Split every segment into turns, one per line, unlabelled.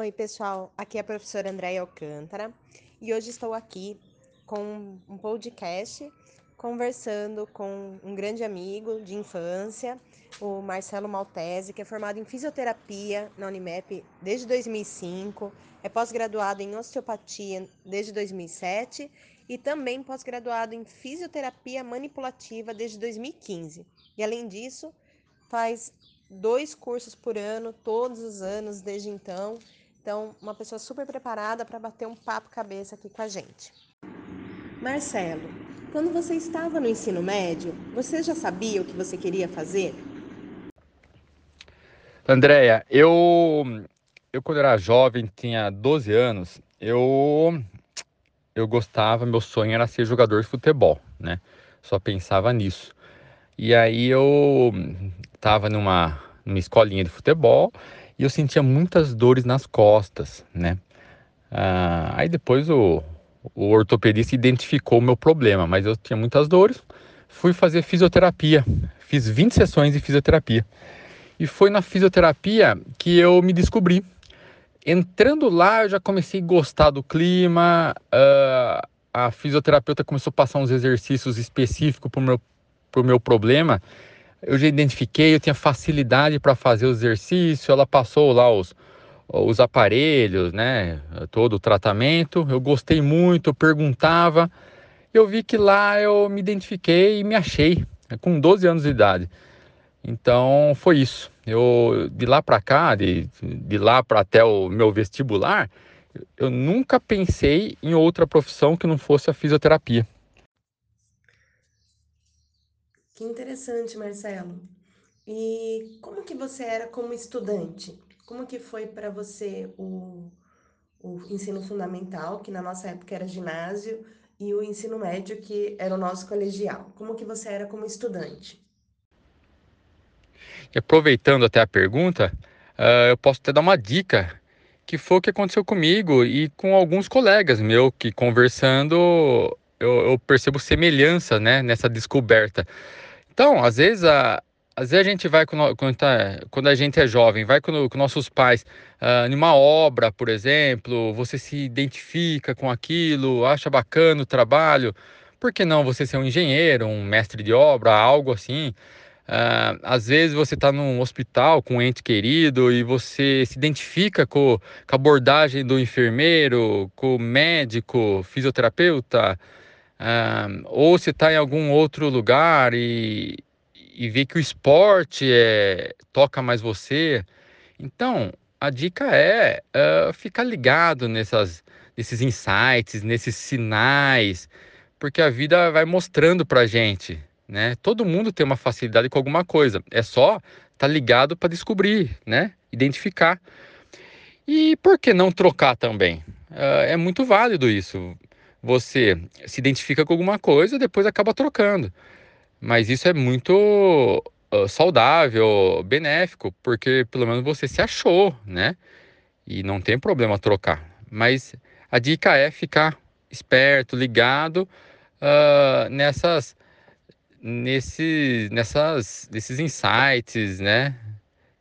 Oi, pessoal. Aqui é a professora Andréia Alcântara e hoje estou aqui com um podcast conversando com um grande amigo de infância, o Marcelo Maltese, que é formado em fisioterapia na Unimep desde 2005, é pós-graduado em osteopatia desde 2007 e também pós-graduado em fisioterapia manipulativa desde 2015. E além disso, faz dois cursos por ano, todos os anos desde então então, uma pessoa super preparada para bater um papo cabeça aqui com a gente. Marcelo, quando você estava no ensino médio, você já sabia o que você queria fazer?
Andréia, eu, eu quando era jovem, tinha 12 anos, eu, eu gostava, meu sonho era ser jogador de futebol, né? Só pensava nisso. E aí eu estava numa, numa escolinha de futebol e eu sentia muitas dores nas costas, né? Ah, aí depois o, o ortopedista identificou o meu problema, mas eu tinha muitas dores, fui fazer fisioterapia, fiz 20 sessões de fisioterapia. E foi na fisioterapia que eu me descobri. Entrando lá, eu já comecei a gostar do clima, uh, a fisioterapeuta começou a passar uns exercícios específicos para o meu, pro meu problema, eu já identifiquei, eu tinha facilidade para fazer o exercício, ela passou lá os, os aparelhos, né, todo o tratamento, eu gostei muito, eu perguntava, eu vi que lá eu me identifiquei e me achei, né, com 12 anos de idade. Então foi isso. Eu de lá para cá, de, de lá para até o meu vestibular, eu nunca pensei em outra profissão que não fosse a fisioterapia.
Que interessante, Marcelo. E como que você era como estudante? Como que foi para você o, o ensino fundamental, que na nossa época era ginásio, e o ensino médio, que era o nosso colegial? Como que você era como estudante?
E aproveitando até a pergunta, uh, eu posso até dar uma dica, que foi o que aconteceu comigo e com alguns colegas meus que conversando eu, eu percebo semelhança né, nessa descoberta. Então, às vezes a, às vezes a gente vai quando, tá, quando a gente é jovem, vai com, nossos pais uh, numa obra, por exemplo, você se identifica com aquilo, acha bacana o trabalho. Por que não você ser um engenheiro, um mestre de obra, algo assim? Uh, às vezes você está num hospital com um ente querido e você se identifica com, com a abordagem do enfermeiro, com o médico, fisioterapeuta. Uh, ou se está em algum outro lugar e, e vê que o esporte é, toca mais você. Então, a dica é uh, ficar ligado nessas, nesses insights, nesses sinais, porque a vida vai mostrando para gente, né? Todo mundo tem uma facilidade com alguma coisa, é só estar tá ligado para descobrir, né? Identificar. E por que não trocar também? Uh, é muito válido isso você se identifica com alguma coisa, depois acaba trocando. Mas isso é muito uh, saudável, benéfico, porque pelo menos você se achou, né? E não tem problema trocar. Mas a dica é ficar esperto, ligado uh, nessas, nesse, nessas, nesses insights, né?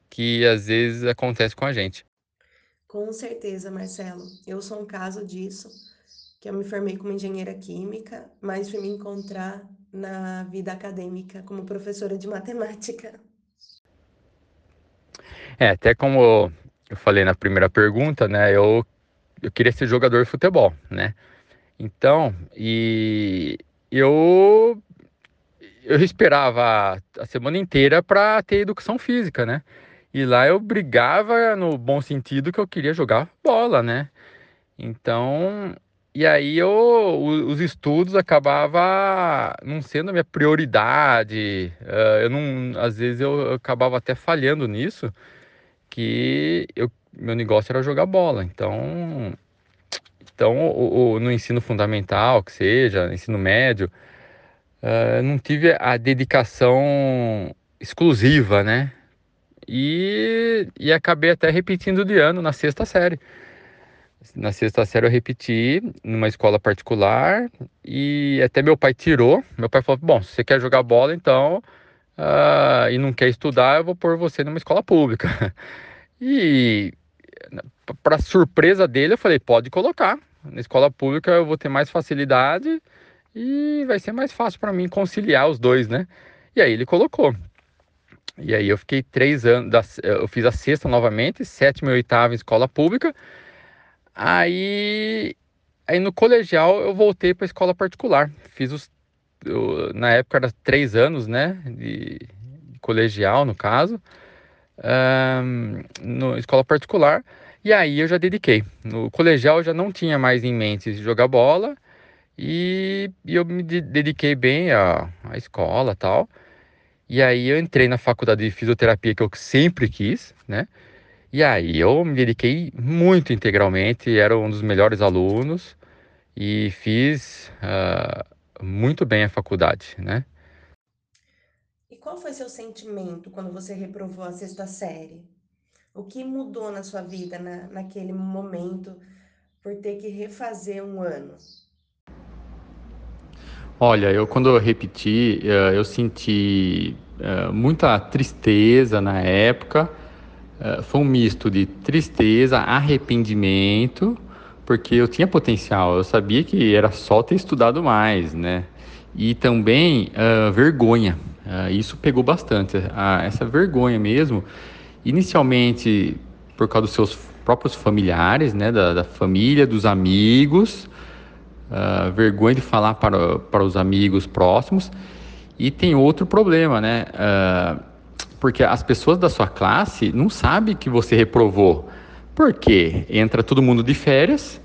Que às vezes acontece com a gente.
Com certeza, Marcelo. Eu sou um caso disso que eu me formei como engenheira química, mas fui me encontrar na vida acadêmica como professora de matemática.
É, até como eu falei na primeira pergunta, né, eu, eu queria ser jogador de futebol, né? Então, e eu eu esperava a semana inteira para ter educação física, né? E lá eu brigava no bom sentido que eu queria jogar bola, né? Então, e aí eu, os estudos acabava não sendo a minha prioridade. Eu não, às vezes eu, acabava até falhando nisso, que eu, meu negócio era jogar bola. Então, então o, o, no ensino fundamental, que seja, ensino médio, não tive a dedicação exclusiva, né? E, e acabei até repetindo de ano na sexta série na sexta série eu repeti numa escola particular e até meu pai tirou. Meu pai falou: Bom, se você quer jogar bola, então, uh, e não quer estudar, eu vou pôr você numa escola pública. e para surpresa dele, eu falei: pode colocar. Na escola pública eu vou ter mais facilidade e vai ser mais fácil para mim conciliar os dois, né? E aí ele colocou. E aí eu fiquei três anos, eu fiz a sexta novamente, sétima e oitava em escola pública. Aí, aí no colegial eu voltei para escola particular. Fiz os, eu, na época era três anos, né, de, de colegial no caso, um, no escola particular. E aí eu já dediquei. No colegial eu já não tinha mais em mente jogar bola e, e eu me dediquei bem à, à escola tal. E aí eu entrei na faculdade de fisioterapia que eu sempre quis, né? E aí eu me dediquei muito integralmente, era um dos melhores alunos e fiz uh, muito bem a faculdade, né?
E qual foi seu sentimento quando você reprovou a sexta série? O que mudou na sua vida na, naquele momento por ter que refazer um ano?
Olha, eu quando eu repeti, eh, eu senti eh, muita tristeza na época. Eh, foi um misto de tristeza, arrependimento, porque eu tinha potencial, eu sabia que era só ter estudado mais, né? E também uh, vergonha. Uh, isso pegou bastante. Essa vergonha mesmo, inicialmente por causa dos seus próprios familiares, né? Da, da família, dos amigos, uh, vergonha de falar para, para os amigos próximos. E tem outro problema, né? Uh, porque as pessoas da sua classe não sabem que você reprovou. Porque entra todo mundo de férias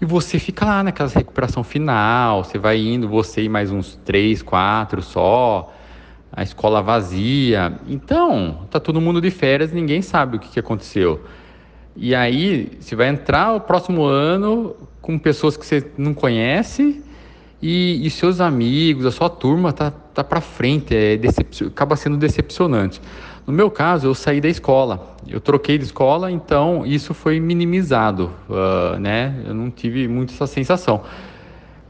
e você fica lá naquela recuperação final, você vai indo, você e mais uns três, quatro só, a escola vazia. Então, tá todo mundo de férias, ninguém sabe o que, que aconteceu. E aí, você vai entrar o próximo ano com pessoas que você não conhece e, e seus amigos, a sua turma tá, tá para frente, é acaba sendo decepcionante. No meu caso, eu saí da escola, eu troquei de escola, então isso foi minimizado, uh, né? Eu não tive muito essa sensação.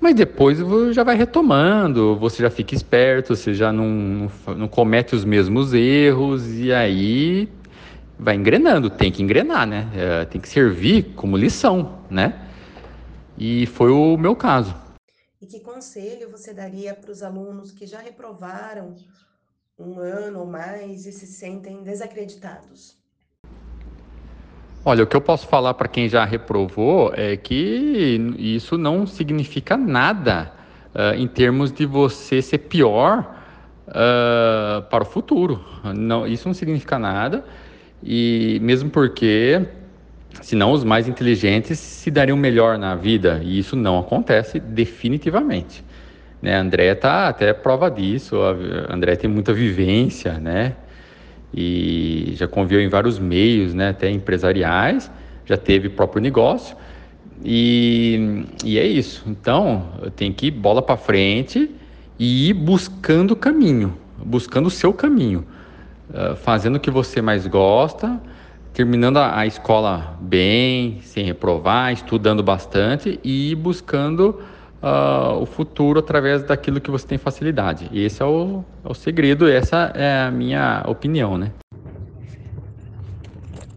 Mas depois já vai retomando, você já fica esperto, você já não, não, não comete os mesmos erros e aí vai engrenando, tem que engrenar, né? É, tem que servir como lição, né? E foi o meu caso.
E que conselho você daria para os alunos que já reprovaram um ano ou mais e se sentem desacreditados?
Olha, o que eu posso falar para quem já reprovou é que isso não significa nada uh, em termos de você ser pior uh, para o futuro. Não, isso não significa nada, e mesmo porque senão os mais inteligentes se dariam melhor na vida, e isso não acontece definitivamente. Né? A André tá até prova disso, a André tem muita vivência, né? E já conviveu em vários meios, né? Até empresariais, já teve próprio negócio. E, e é isso. Então, tem que ir bola para frente e ir buscando o caminho, buscando o seu caminho, uh, fazendo o que você mais gosta, terminando a, escola bem, sem reprovar, estudando bastante e buscando uh, o futuro através daquilo que você tem facilidade. E esse é o, é o segredo, essa é a minha opinião, né?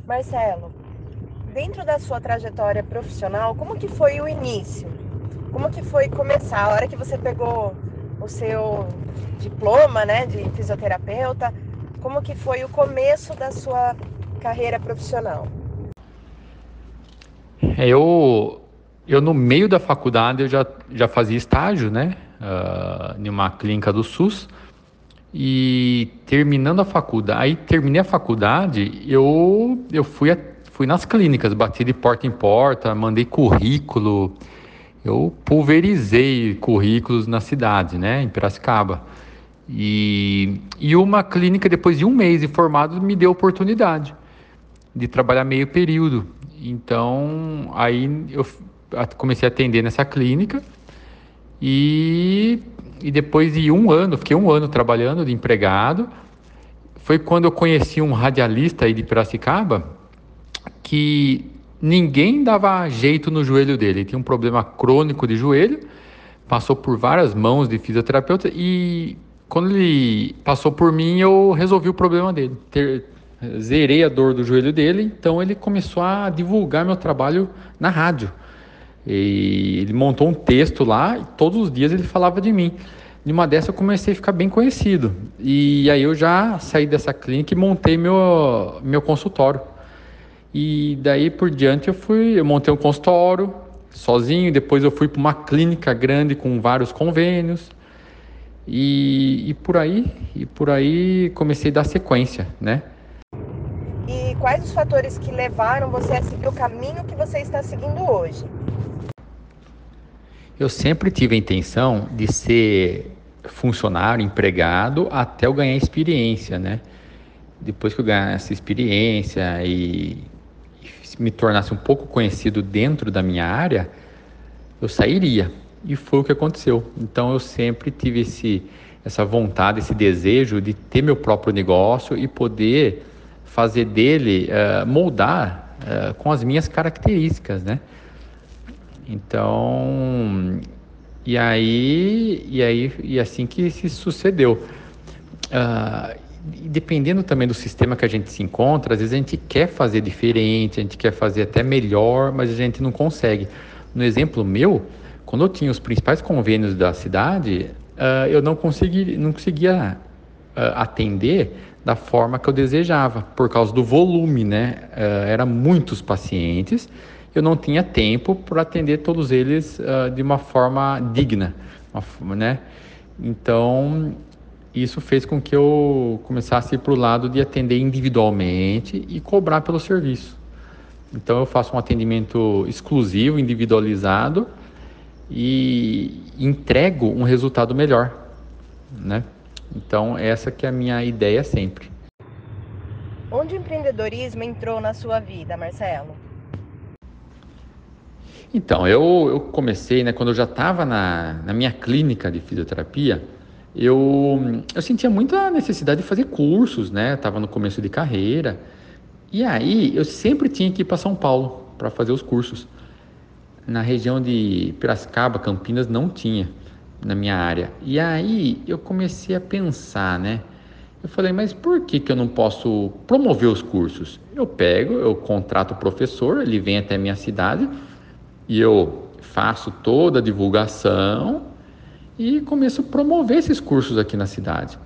Marcelo, dentro da sua trajetória profissional, como que foi o início? Como que foi começar? A hora que você pegou o seu diploma, né, de fisioterapeuta, como que foi o começo da sua carreira profissional?
Eu, eu no meio da faculdade eu já, já fazia estágio, né, uh, em uma clínica do SUS. E terminando a faculdade, aí terminei a faculdade, eu, eu fui, a, fui nas clínicas, bati de porta em porta, mandei currículo, eu pulverizei currículos na cidade, né, em Piracicaba. E, e uma clínica, depois de um mês de formado, me deu oportunidade de trabalhar meio período. Então, aí eu comecei a atender nessa clínica e, e depois de um ano, fiquei um ano trabalhando de empregado, foi quando eu conheci um radialista aí de Piracicaba que ninguém dava jeito no joelho dele. Ele tinha um problema crônico de joelho, passou por várias mãos de fisioterapeuta e quando ele passou por mim, eu resolvi o problema dele. Ter, zerei a dor do joelho dele, então ele começou a divulgar meu trabalho na rádio. E ele montou um texto lá e todos os dias ele falava de mim. Numa dessa eu comecei a ficar bem conhecido. E aí eu já saí dessa clínica e montei meu, meu consultório. E daí por diante eu fui, eu montei um consultório sozinho, depois eu fui para uma clínica grande com vários convênios. E, e por aí, e por aí comecei a dar sequência, né?
Quais os fatores que levaram você a seguir o caminho que você está seguindo hoje?
Eu sempre tive a intenção de ser funcionário, empregado, até eu ganhar experiência, né? Depois que eu ganhar essa experiência e me tornasse um pouco conhecido dentro da minha área, eu sairia. E foi o que aconteceu. Então eu sempre tive esse, essa vontade, esse desejo de ter meu próprio negócio e poder fazer dele, uh, moldar uh, com as minhas características, né? Então, e aí, e aí, e assim que se sucedeu. Uh, dependendo também do sistema que a gente se encontra, às vezes a gente quer fazer diferente, a gente quer fazer até melhor, mas a gente não consegue. No exemplo meu, quando eu tinha os principais convênios da cidade, uh, eu não, consegui, não conseguia uh, atender da forma que eu desejava, por causa do volume, né? Uh, Eram muitos pacientes, eu não tinha tempo para atender todos eles de uma forma digna, né? Então, isso fez com que eu começasse para o lado de atender individualmente e cobrar pelo serviço. Então, eu faço um atendimento exclusivo, individualizado, e entrego um resultado melhor, né? Então essa que é a minha ideia sempre.
Onde o empreendedorismo entrou na sua vida, Marcelo?
Então, eu, eu comecei, né, quando eu já estava na, na minha clínica de fisioterapia, eu, eu sentia muita necessidade de fazer cursos, né? Estava no começo de carreira. E aí eu sempre tinha que ir para São Paulo para fazer os cursos na região de Piracicaba, Campinas, não tinha na minha área. E aí eu comecei a pensar, né? Eu falei, mas por que, que eu não posso promover os cursos? Eu pego, eu contrato o professor, ele vem até a minha cidade e eu faço toda a divulgação e começo a promover esses cursos aqui na cidade.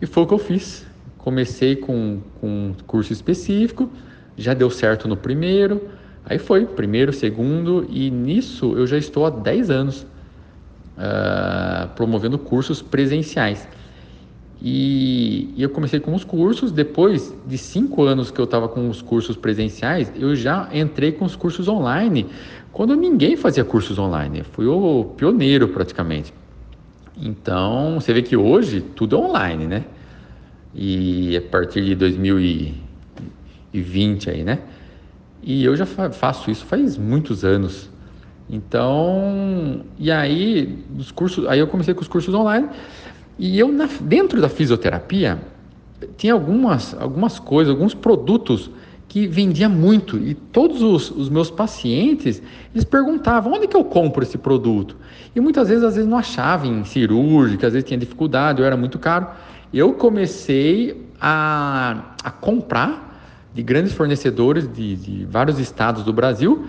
E foi o que eu fiz. Comecei com, com um curso específico, já deu certo no primeiro, Aí foi, primeiro, segundo, e nisso eu já estou há 10 anos uh, promovendo cursos presenciais. E, e, eu comecei com os cursos, depois de cinco anos que eu estava com os cursos presenciais, eu já entrei com os cursos online, quando ninguém fazia cursos online. Eu fui o pioneiro praticamente. Então, você vê que hoje tudo é online, né? E a partir de 2020 aí, né? E eu já faço isso faz muitos anos. Então, e aí, os cursos, aí eu comecei com os cursos online e eu na, dentro da fisioterapia tinha algumas algumas coisas, alguns produtos que vendia muito e todos os, os, meus pacientes eles perguntavam onde que eu compro esse produto e muitas vezes às vezes não achavam em cirúrgica, às vezes tinha dificuldade, ou era muito caro. Eu comecei a, a comprar de grandes fornecedores de, de vários estados do Brasil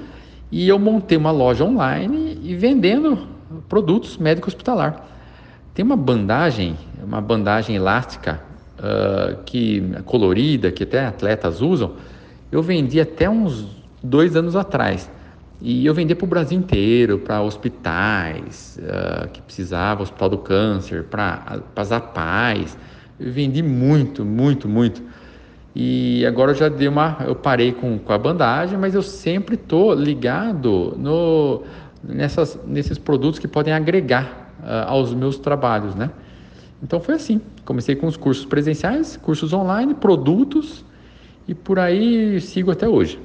e eu montei uma loja online e vendendo produtos médico hospitalar. Tem uma bandagem, uma bandagem elástica uh, que colorida que até atletas usam. Eu vendi até uns dois anos atrás e eu vendia para o Brasil inteiro, para hospitais uh, que precisavam, Hospital do Câncer, para as APAES. Eu vendi muito, muito, muito. E agora eu já dei uma. Eu parei com, com a bandagem, mas eu sempre estou ligado no, nessas, nesses produtos que podem agregar uh, aos meus trabalhos, né? Então foi assim. Comecei com os cursos presenciais, cursos online, produtos e por aí sigo até hoje.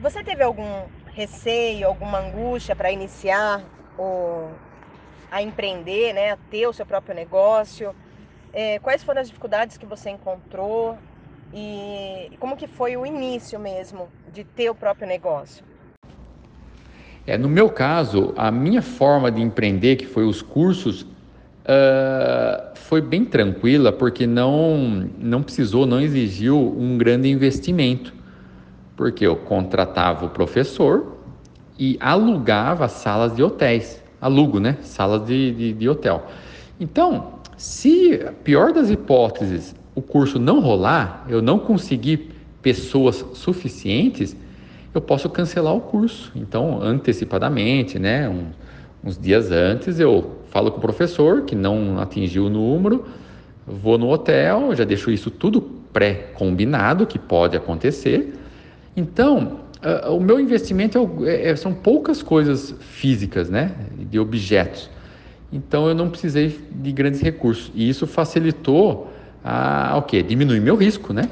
Você teve algum receio, alguma angústia para iniciar o, a empreender, né, a ter o seu próprio negócio? É, quais foram as dificuldades que você encontrou e como que foi o início mesmo de ter o próprio negócio?
É, no meu caso, a minha forma de empreender, que foi os cursos, uh, foi bem tranquila porque não, não precisou, não exigiu um grande investimento. Porque eu contratava o professor e alugava salas de hotéis. Alugo, né? Salas de, de, de hotel. Então, se, pior das hipóteses, o curso não rolar, eu não conseguir pessoas suficientes, eu posso cancelar o curso. Então, antecipadamente, né, um, uns dias antes, eu falo com o professor que não atingiu o número, vou no hotel, já deixo isso tudo pré-combinado, que pode acontecer. Então, uh, o meu investimento é, é, são poucas coisas físicas, né, de objetos. Então, eu não precisei de grandes recursos. E isso facilitou a, o quê? Diminuir meu risco, né?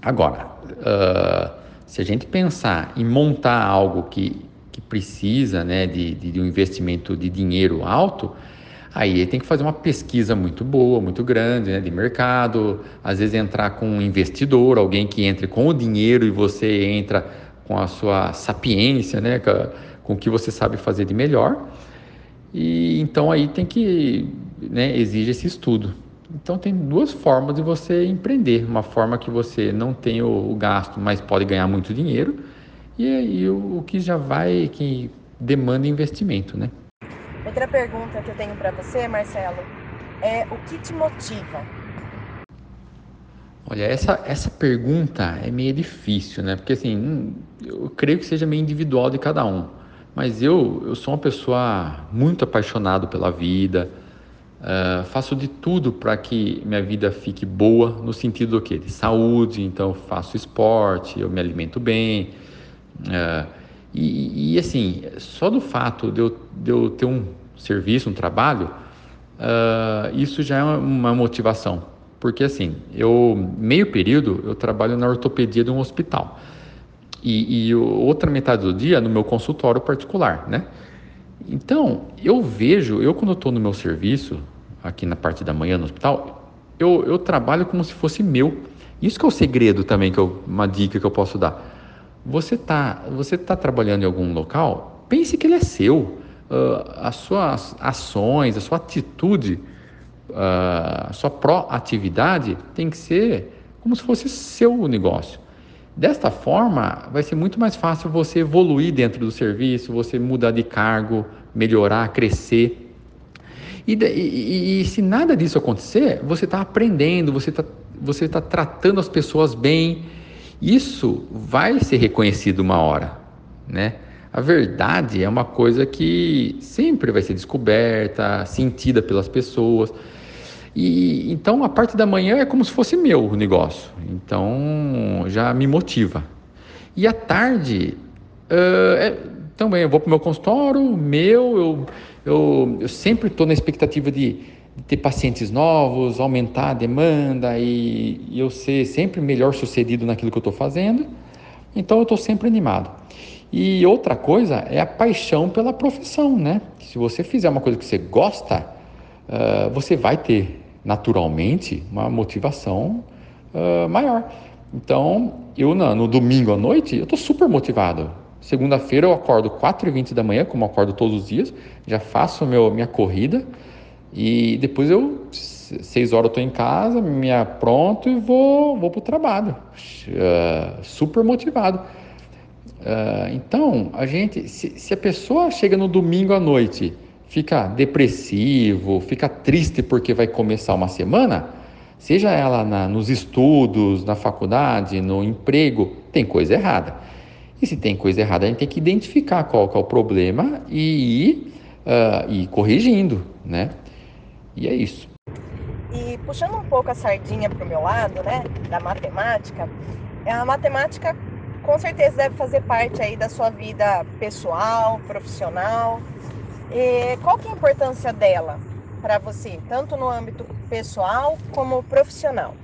Agora, uh, se a gente pensar em montar algo que, que precisa né, de, de um investimento de dinheiro alto, aí tem que fazer uma pesquisa muito boa, muito grande, né, de mercado, às vezes entrar com um investidor, alguém que entre com o dinheiro e você entra com a sua sapiência, né, com o que você sabe fazer de melhor. E então aí tem que, né, exige esse estudo. Então tem duas formas de você empreender. Uma forma que você não tem o, o gasto, mas pode ganhar muito dinheiro, e, e o, o, que já vai, que demanda investimento, né?
Outra pergunta que eu tenho para você, Marcelo, é o que te motiva?
Olha, essa, essa pergunta é meio difícil, né? Porque assim, hum, eu creio que seja meio individual de cada um. Mas eu, eu sou uma pessoa muito apaixonado pela vida, Uh, faço de tudo para que minha vida fique boa no sentido do quê? De saúde, então faço esporte, eu me alimento bem. Uh, e, e, assim, só do fato de eu, de eu ter um serviço, um trabalho, uh, isso já é uma motivação. Porque assim, eu meio período eu trabalho na ortopedia de um hospital. E, e outra metade do dia no meu consultório particular, né? Então, eu vejo, eu quando estou no meu serviço, aqui na parte da manhã no hospital, eu, eu trabalho como se fosse meu. Isso que é o segredo também, que eu, uma dica que eu posso dar. Você está você tá trabalhando em algum local, pense que ele é seu. Uh, as suas ações, a sua atitude, uh, a sua proatividade tem que ser como se fosse seu negócio. Desta forma, vai ser muito mais fácil você evoluir dentro do serviço, você mudar de cargo, melhorar, crescer. E, e, e se nada disso acontecer, você está aprendendo, você está você tá tratando as pessoas bem. Isso vai ser reconhecido uma hora, né? A verdade é uma coisa que sempre vai ser descoberta, sentida pelas pessoas. E então a parte da manhã é como se fosse meu o negócio. Então já me motiva. E à tarde uh, é, também eu vou para o meu consultório, meu, eu, eu, eu sempre estou na expectativa de, de, ter pacientes novos, aumentar a demanda e, e eu ser sempre melhor sucedido naquilo que eu estou fazendo. Então eu estou sempre animado. E outra coisa é a paixão pela profissão, né? Se você fizer uma coisa que você gosta, uh, você vai ter naturalmente uma motivação uh, maior. Então, eu no, domingo à noite, eu estou super motivado. Segunda-feira eu acordo 4h20 da manhã, como acordo todos os dias, já faço meu, minha corrida e depois eu, 6 horas eu estou em casa, me apronto e vou, vou para o trabalho. Uh, super motivado. Uh, então, a gente, se, se a pessoa chega no domingo à noite fica depressivo, fica triste porque vai começar uma semana, seja ela na, nos estudos, na faculdade, no emprego, tem coisa errada. E se tem coisa errada, a gente tem que identificar qual que é o problema e ir, uh, ir corrigindo, né? E é isso.
E puxando um pouco a sardinha para o meu lado, né, da matemática, a matemática com certeza deve fazer parte aí da sua vida pessoal, profissional. E qual que é a importância dela para você, tanto no âmbito pessoal como profissional?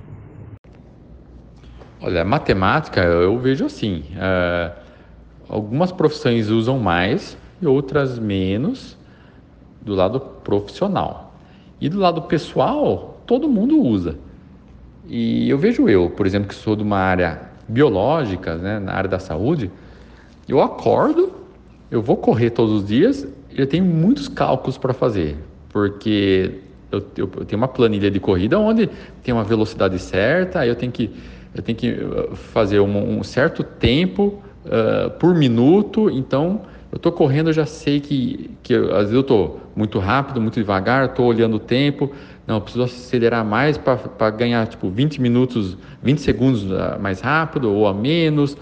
Olha, matemática eu vejo assim. Uh, algumas profissões usam mais e outras menos do lado profissional. E do lado pessoal, todo mundo usa. E eu vejo eu, por exemplo, que sou de uma área biológica, né, na área da saúde, eu acordo, eu vou correr todos os dias, eu tenho muitos cálculos para fazer, porque eu, eu, eu, tenho uma planilha de corrida onde tem uma velocidade certa, aí eu tenho que, eu tenho que uh, fazer um, um certo tempo uh, por minuto, então eu estou correndo, eu já sei que, que às vezes eu estou muito rápido, muito devagar, estou olhando o tempo, não, eu preciso acelerar mais para ganhar tipo 20 minutos, 20 segundos uh, mais rápido ou a menos.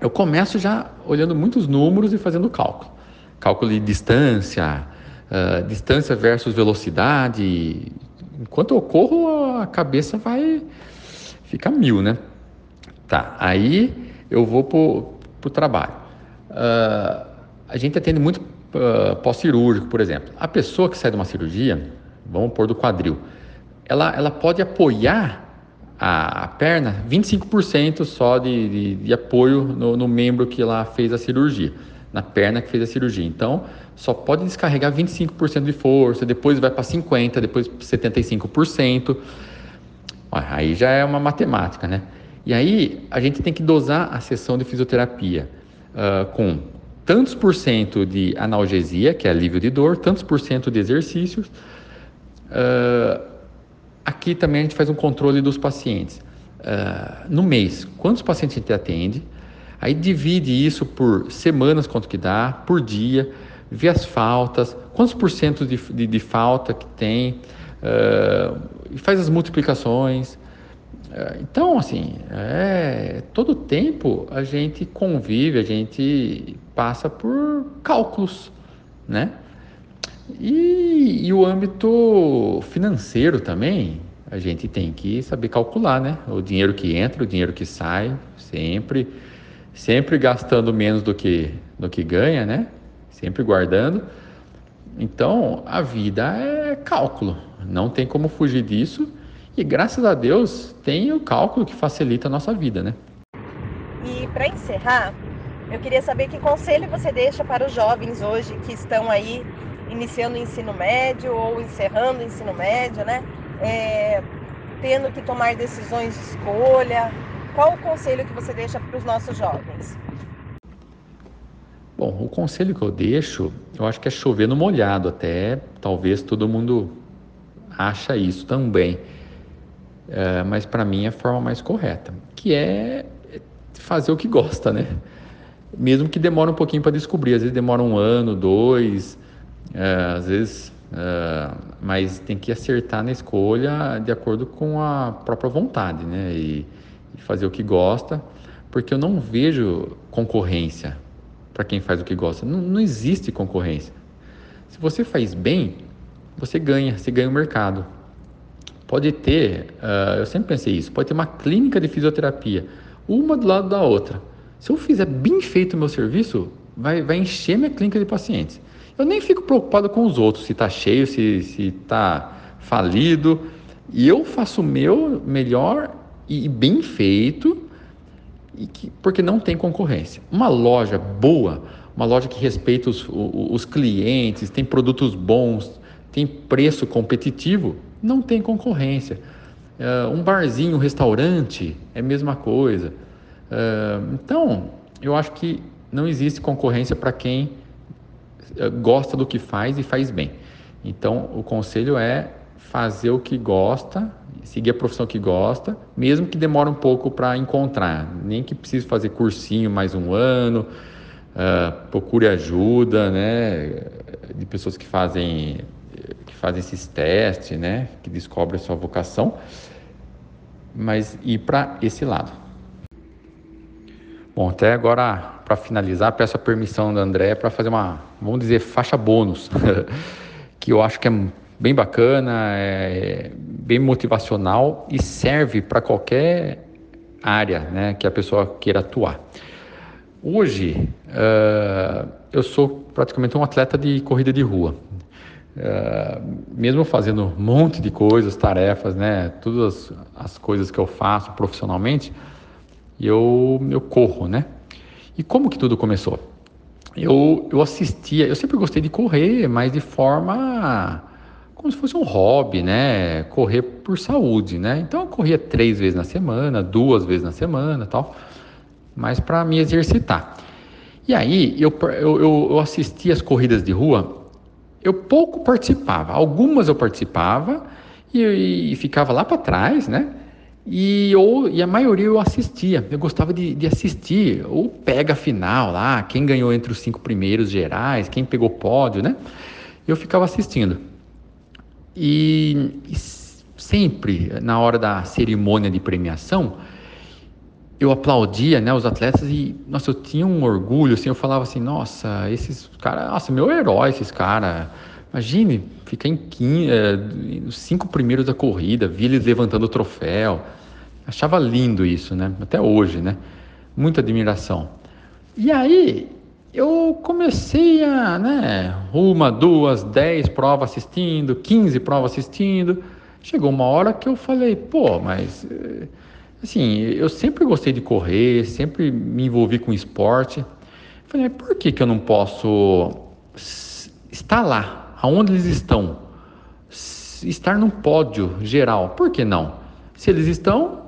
Eu começo já olhando muitos números e fazendo cálculo. Cálculo de distância, uh, distância versus velocidade. Enquanto eu corro, a cabeça vai ficar mil, né? Tá, aí eu vou para o trabalho. Uh, a gente atende muito uh, pós-cirúrgico, por exemplo. A pessoa que sai de uma cirurgia, vamos pôr do quadril, ela, ela pode apoiar a, a perna 25% só de, de, de apoio no, no membro que ela fez a cirurgia, na perna que fez a cirurgia. Então, só pode descarregar 25% de força, depois vai para 50%, depois 75%. Aí já é uma matemática, né? E aí a gente tem que dosar a sessão de fisioterapia uh, com tantos por cento de analgesia, que é alívio de dor, tantos por cento de exercícios. Uh, aqui também a gente faz um controle dos pacientes. Uh, no mês, quantos pacientes a gente atende? Aí divide isso por semanas, quanto que dá, por dia ver as faltas, quantos por cento de, de, de falta que tem, uh, faz as multiplicações. Uh, então, assim, é, todo tempo a gente convive, a gente passa por cálculos, né? E, e o âmbito financeiro também, a gente tem que saber calcular, né? O dinheiro que entra, o dinheiro que sai, sempre, sempre gastando menos do que, do que ganha, né? sempre guardando. Então, a vida é cálculo, não tem como fugir disso. E graças a Deus tem o cálculo que facilita a nossa vida, né?
E para encerrar, eu queria saber que conselho você deixa para os jovens hoje que estão aí iniciando o ensino médio ou encerrando o ensino médio, né? É, tendo que tomar decisões de escolha. Qual o conselho que você deixa para os nossos jovens?
Bom, o conselho que eu deixo, eu acho que é chover no molhado, até talvez todo mundo acha isso também. É, mas para mim é a forma mais correta, que é fazer o que gosta, né? Mesmo que demore um pouquinho para descobrir, às vezes demora um ano, dois, é, às vezes, é, mas tem que acertar na escolha de acordo com a própria vontade, né? E, e fazer o que gosta, porque eu não vejo concorrência para quem faz o que gosta. Não, não existe concorrência. Se você faz bem, você ganha, você ganha o mercado. Pode ter, uh, eu sempre pensei isso, pode ter uma clínica de fisioterapia, uma do lado da outra. Se eu fizer bem feito o meu serviço, vai, vai encher minha clínica de pacientes. Eu nem fico preocupado com os outros, se está cheio, se está falido. E eu faço o meu melhor e bem feito e que, porque não tem concorrência. Uma loja boa, uma loja que respeita os, os clientes, tem produtos bons, tem preço competitivo, não tem concorrência. Uh, um barzinho, um restaurante, é a mesma coisa. Uh, então, eu acho que não existe concorrência para quem uh, gosta do que faz e faz bem. Então, o conselho é fazer o que gosta seguir a profissão que gosta, mesmo que demore um pouco para encontrar, nem que precise fazer cursinho mais um ano, uh, procure ajuda, né, de pessoas que fazem que fazem esses testes, né, que descobrem a sua vocação, mas ir para esse lado. Bom, até agora para finalizar, peço a permissão da André para fazer uma, vamos dizer, faixa bônus, que eu acho que é bem bacana, é bem motivacional e serve para qualquer área né, que a pessoa queira atuar. Hoje, uh, eu sou praticamente um atleta de corrida de rua. Uh, mesmo fazendo um monte de coisas, tarefas, né, todas as coisas que eu faço profissionalmente, eu, eu corro, né? E como que tudo começou? Eu, eu assistia, eu sempre gostei de correr, mas de forma como se fosse um hobby, né? Correr por saúde, né? Então eu corria três vezes na semana, duas vezes na semana, tal, mas para me exercitar. E aí eu, eu, eu assisti as corridas de rua eu pouco participava. Algumas eu participava e, e ficava lá para trás, né? E, ou, e a maioria eu assistia. Eu gostava de, de assistir. Ou pega final lá, quem ganhou entre os cinco primeiros gerais, quem pegou pódio, né? Eu ficava assistindo. E, e sempre, na hora da cerimônia de premiação, eu aplaudia né, os atletas e, nossa, eu tinha um orgulho, assim, eu falava assim, nossa, esses caras, nossa, meu herói esses caras. Imagine ficar em quinto, é, os cinco primeiros da corrida, vi eles levantando o troféu. Achava lindo isso, né? Até hoje, né? Muita admiração. E aí eu comecei a, né? Uma, duas, dez provas assistindo, quinze provas assistindo. Chegou uma hora que eu falei, pô, mas eh, assim, eu sempre gostei de correr, sempre me envolvi com esporte. Falei, por que, que eu não posso estar lá, aonde eles estão? Estar num pódio geral, por que não? Se eles estão,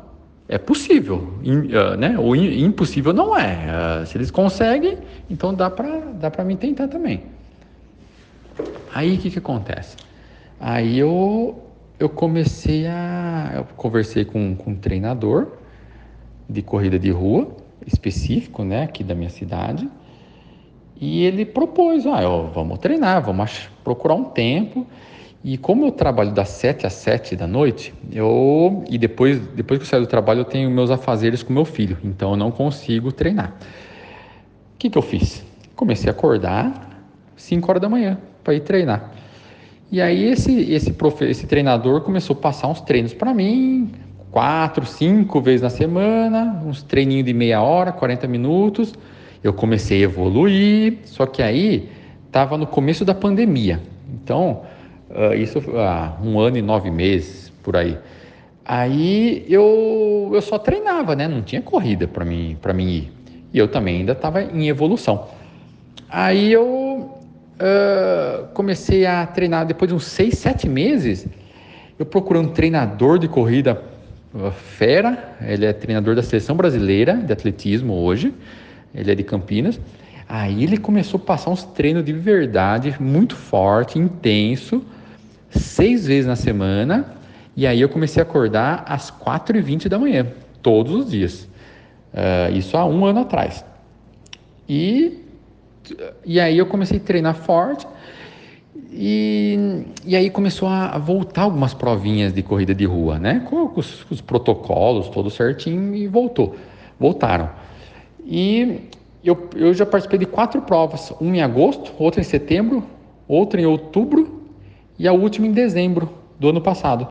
é possível, uh, né? O impossível não é. Uh, se eles conseguem, então dá para dá para mim tentar também. Aí o que, que acontece? Aí eu, eu comecei a. Eu conversei com, com um treinador de corrida de rua, específico, né, aqui da minha cidade, e ele propôs: ah, ó, vamos treinar, vamos procurar um tempo. E como eu trabalho das 7 às 7 da noite, eu e depois, depois que eu saio do trabalho, eu tenho meus afazeres com meu filho, então eu não consigo treinar. O que, que eu fiz? Comecei a acordar 5 horas da manhã para ir treinar. E aí esse esse profe, esse treinador começou a passar uns treinos para mim, quatro, cinco vezes na semana, uns treininhos de meia hora, 40 minutos. Eu comecei a evoluir, só que aí estava no começo da pandemia. Então, Uh, isso há um ano e nove meses, por aí. Aí eu, eu só treinava, né? Não tinha corrida para mim, mim ir. E eu também ainda estava em evolução. Aí eu uh, comecei a treinar depois de uns seis, sete meses. Eu procurei um treinador de corrida uh, fera. Ele é treinador da seleção brasileira de atletismo hoje. Ele é de Campinas. Aí ele começou a passar uns treinos de verdade, muito forte, intenso seis vezes na semana. E aí eu comecei a acordar às 4h20 da manhã, todos os dias. Uh, isso há um ano atrás. E, e aí eu comecei a treinar forte. E, e aí começou a voltar algumas provinhas de corrida de rua, né? Com os, os protocolos todos certinho e voltou. Voltaram. E eu, eu já participei de quatro provas, uma em agosto, outra em setembro, outra em outubro e a última em dezembro do ano passado.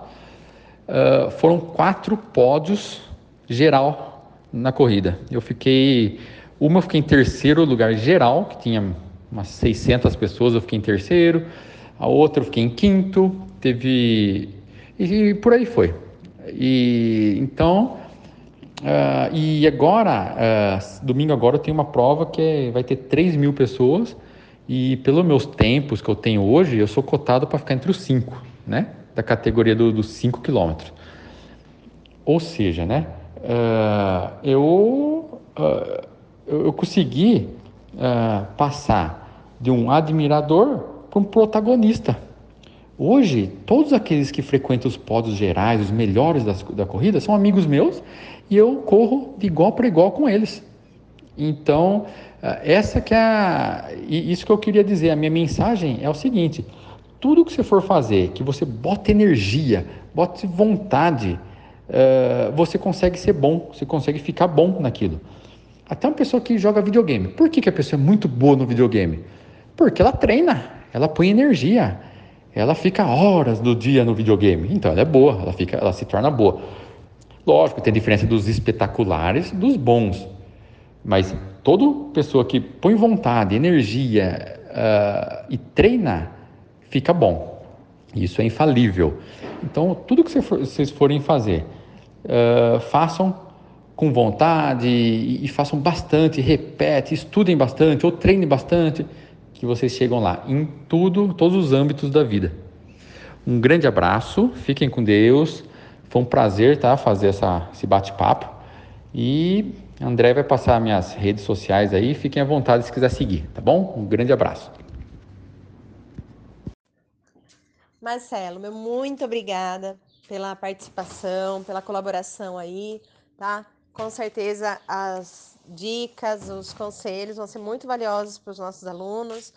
Uh, foram quatro pódios geral na corrida. Eu fiquei, uma eu fiquei em terceiro lugar geral, que tinha umas 600 pessoas, eu fiquei em terceiro. A outra eu fiquei em quinto, teve e, e por aí foi. E então uh, e agora uh, domingo agora eu tenho uma prova que é, vai ter 3 mil pessoas e pelos meus tempos que eu tenho hoje, eu sou cotado para ficar entre os cinco, né? Da categoria do, dos 5 quilômetros. Ou seja, né? Uh, eu, uh, eu consegui uh, passar de um admirador para um protagonista. Hoje, todos aqueles que frequentam os pódios gerais, os melhores das, da corrida, são amigos meus e eu corro de igual para igual com eles. Então, essa que é a, isso que eu queria dizer, a minha mensagem é o seguinte: tudo que você for fazer, que você bota energia, bote vontade, uh, você consegue ser bom, você consegue ficar bom naquilo. Até uma pessoa que joga videogame. Por que, que a pessoa é muito boa no videogame? Porque ela treina, ela põe energia, ela fica horas do dia no videogame. Então ela é boa, ela, fica, ela se torna boa. Lógico, tem diferença dos espetaculares dos bons. Mas toda pessoa que põe vontade, energia uh, e treina, fica bom. Isso é infalível. Então, tudo que vocês forem fazer, uh, façam com vontade e, e façam bastante, repete, estudem bastante ou treinem bastante, que vocês chegam lá em tudo, todos os âmbitos da vida. Um grande abraço, fiquem com Deus. Foi um prazer tá, fazer essa, esse bate-papo e André vai passar minhas redes sociais aí, fiquem à vontade se quiser seguir, tá bom? Um grande abraço.
Marcelo, meu muito obrigada pela participação, pela colaboração aí, tá? Com certeza as dicas, os conselhos vão ser muito valiosos para os nossos alunos.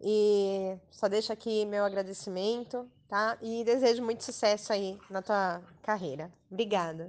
E só deixo aqui meu agradecimento, tá? E desejo muito sucesso aí na tua carreira. Obrigada.